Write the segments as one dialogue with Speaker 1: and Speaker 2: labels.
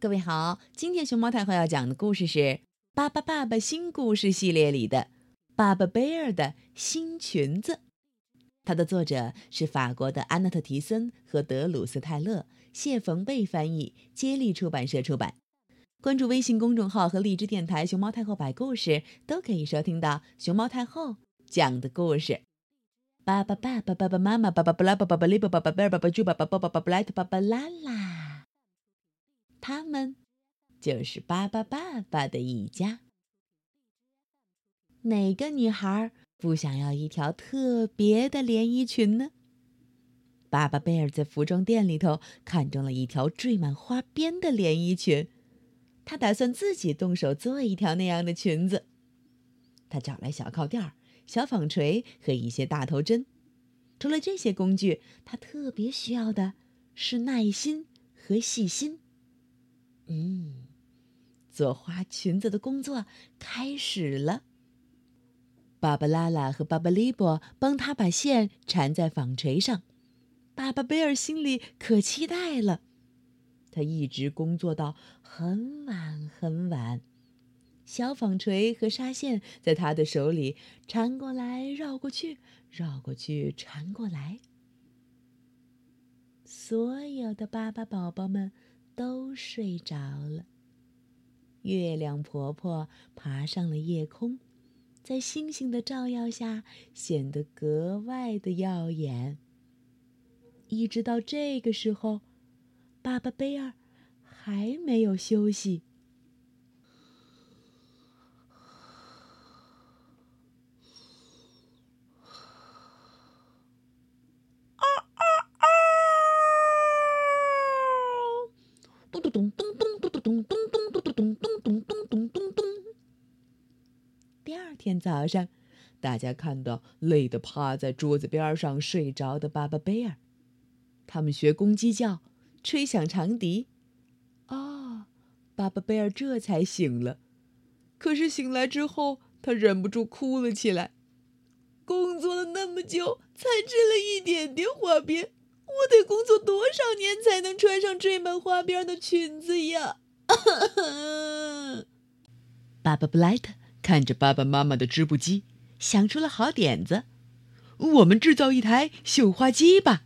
Speaker 1: 各位好，今天熊猫太后要讲的故事是《巴巴爸爸新故事系列》里的《巴巴贝尔的新裙子》。它的作者是法国的安娜特·提森和德鲁斯泰勒，谢冯贝翻译，接力出版社出版。关注微信公众号和荔枝电台“熊猫太后摆故事”，都可以收听到熊猫太后讲的故事。巴巴爸爸、爸爸妈妈、爸爸布拉、爸爸利巴、爸爸贝尔、爸爸猪、爸爸爸爸、爸爸布莱特、爸爸拉拉，他们就是巴巴爸爸的一家。哪个女孩不想要一条特别的连衣裙呢？巴巴贝尔在服装店里头看中了一条缀满花边的连衣裙，他打算自己动手做一条那样的裙子。他找来小靠垫。小纺锤和一些大头针，除了这些工具，他特别需要的是耐心和细心。嗯，做花裙子的工作开始了。芭芭拉拉和芭芭利波帮他把线缠在纺锤上，巴巴贝尔心里可期待了。他一直工作到很晚很晚。小纺锤和纱线在他的手里缠过来绕过去，绕过去缠过来。所有的巴巴宝宝们都睡着了。月亮婆婆爬上了夜空，在星星的照耀下显得格外的耀眼。一直到这个时候，巴巴贝尔还没有休息。咚咚咚咚咚咚咚咚咚咚咚咚咚咚咚咚。第二天早上，大家看到累得趴在桌子边上睡着的巴巴贝尔，他们学公鸡叫，吹响长笛。啊，巴巴贝尔这才醒了。可是醒来之后，他忍不住哭了起来。工作了那么久，才织了一点点花边。我得工作多少年才能穿上缀满花边的裙子呀？爸爸布莱特看着爸爸妈妈的织布机，想出了好点子：我们制造一台绣花机吧！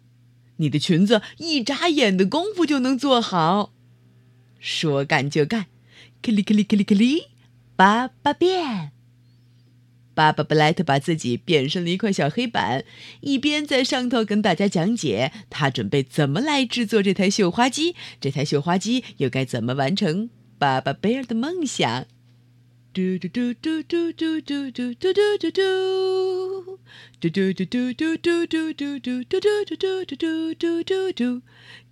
Speaker 1: 你的裙子一眨眼的功夫就能做好。说干就干，克里克里克里克里，爸爸变。巴巴布莱特把自己变身了一块小黑板，一边在上头跟大家讲解他准备怎么来制作这台绣花机，这台绣花机又该怎么完成巴巴贝尔的梦想。嘟嘟嘟嘟嘟嘟嘟嘟嘟嘟嘟嘟，嘟嘟嘟嘟嘟嘟嘟嘟嘟嘟嘟嘟嘟嘟嘟嘟，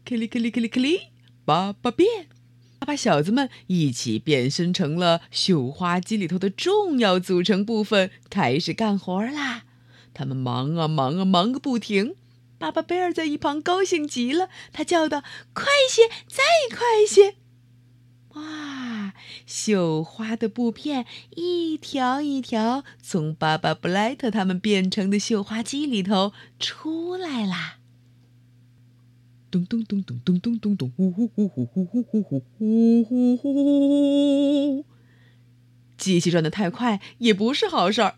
Speaker 1: 克里克里克里克里，巴巴变。把小子们一起变身成了绣花机里头的重要组成部分，开始干活啦。他们忙啊忙啊忙个不停。巴巴贝尔在一旁高兴极了，他叫道：“快些，再快些！”哇，绣花的布片一条一条从巴巴布莱特他们变成的绣花机里头出来啦。咚咚咚咚咚咚咚咚，呼呼呼呼呼呼呼呼呼呼呼！机器转的太快也不是好事儿，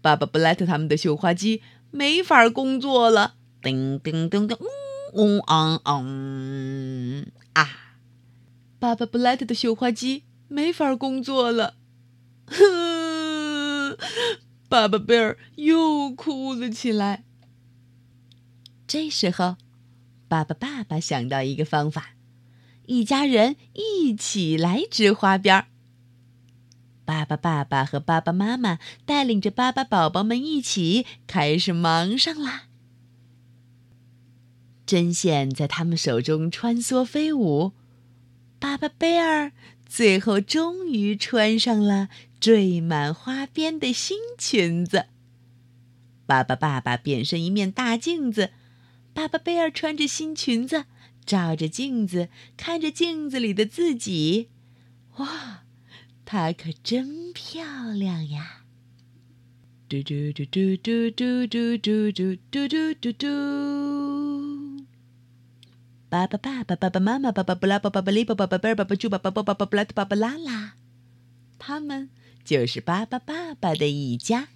Speaker 1: 爸爸布莱特他们的绣花机没法工作了。叮叮叮叮，嗡嗡嗡啊！爸爸布莱特的绣花机没法工作了。哼！爸爸贝尔又哭了起来。这时候。爸爸，爸爸想到一个方法，一家人一起来织花边儿。爸爸，爸爸和爸爸妈妈带领着巴巴宝宝们一起开始忙上啦。针线在他们手中穿梭飞舞，巴巴贝尔最后终于穿上了缀满花边的新裙子。爸爸，爸爸变身一面大镜子。巴巴贝尔穿着新裙子，照着镜子，看着镜子里的自己，哇，她可真漂亮呀！嘟嘟嘟嘟嘟嘟嘟嘟嘟嘟嘟嘟。巴巴爸爸、爸爸妈妈、爸爸布拉、爸爸布利、爸爸贝尔、爸爸猪、爸爸爸爸、爸爸布拉特、爸爸拉拉，他们就是巴巴爸爸的一家。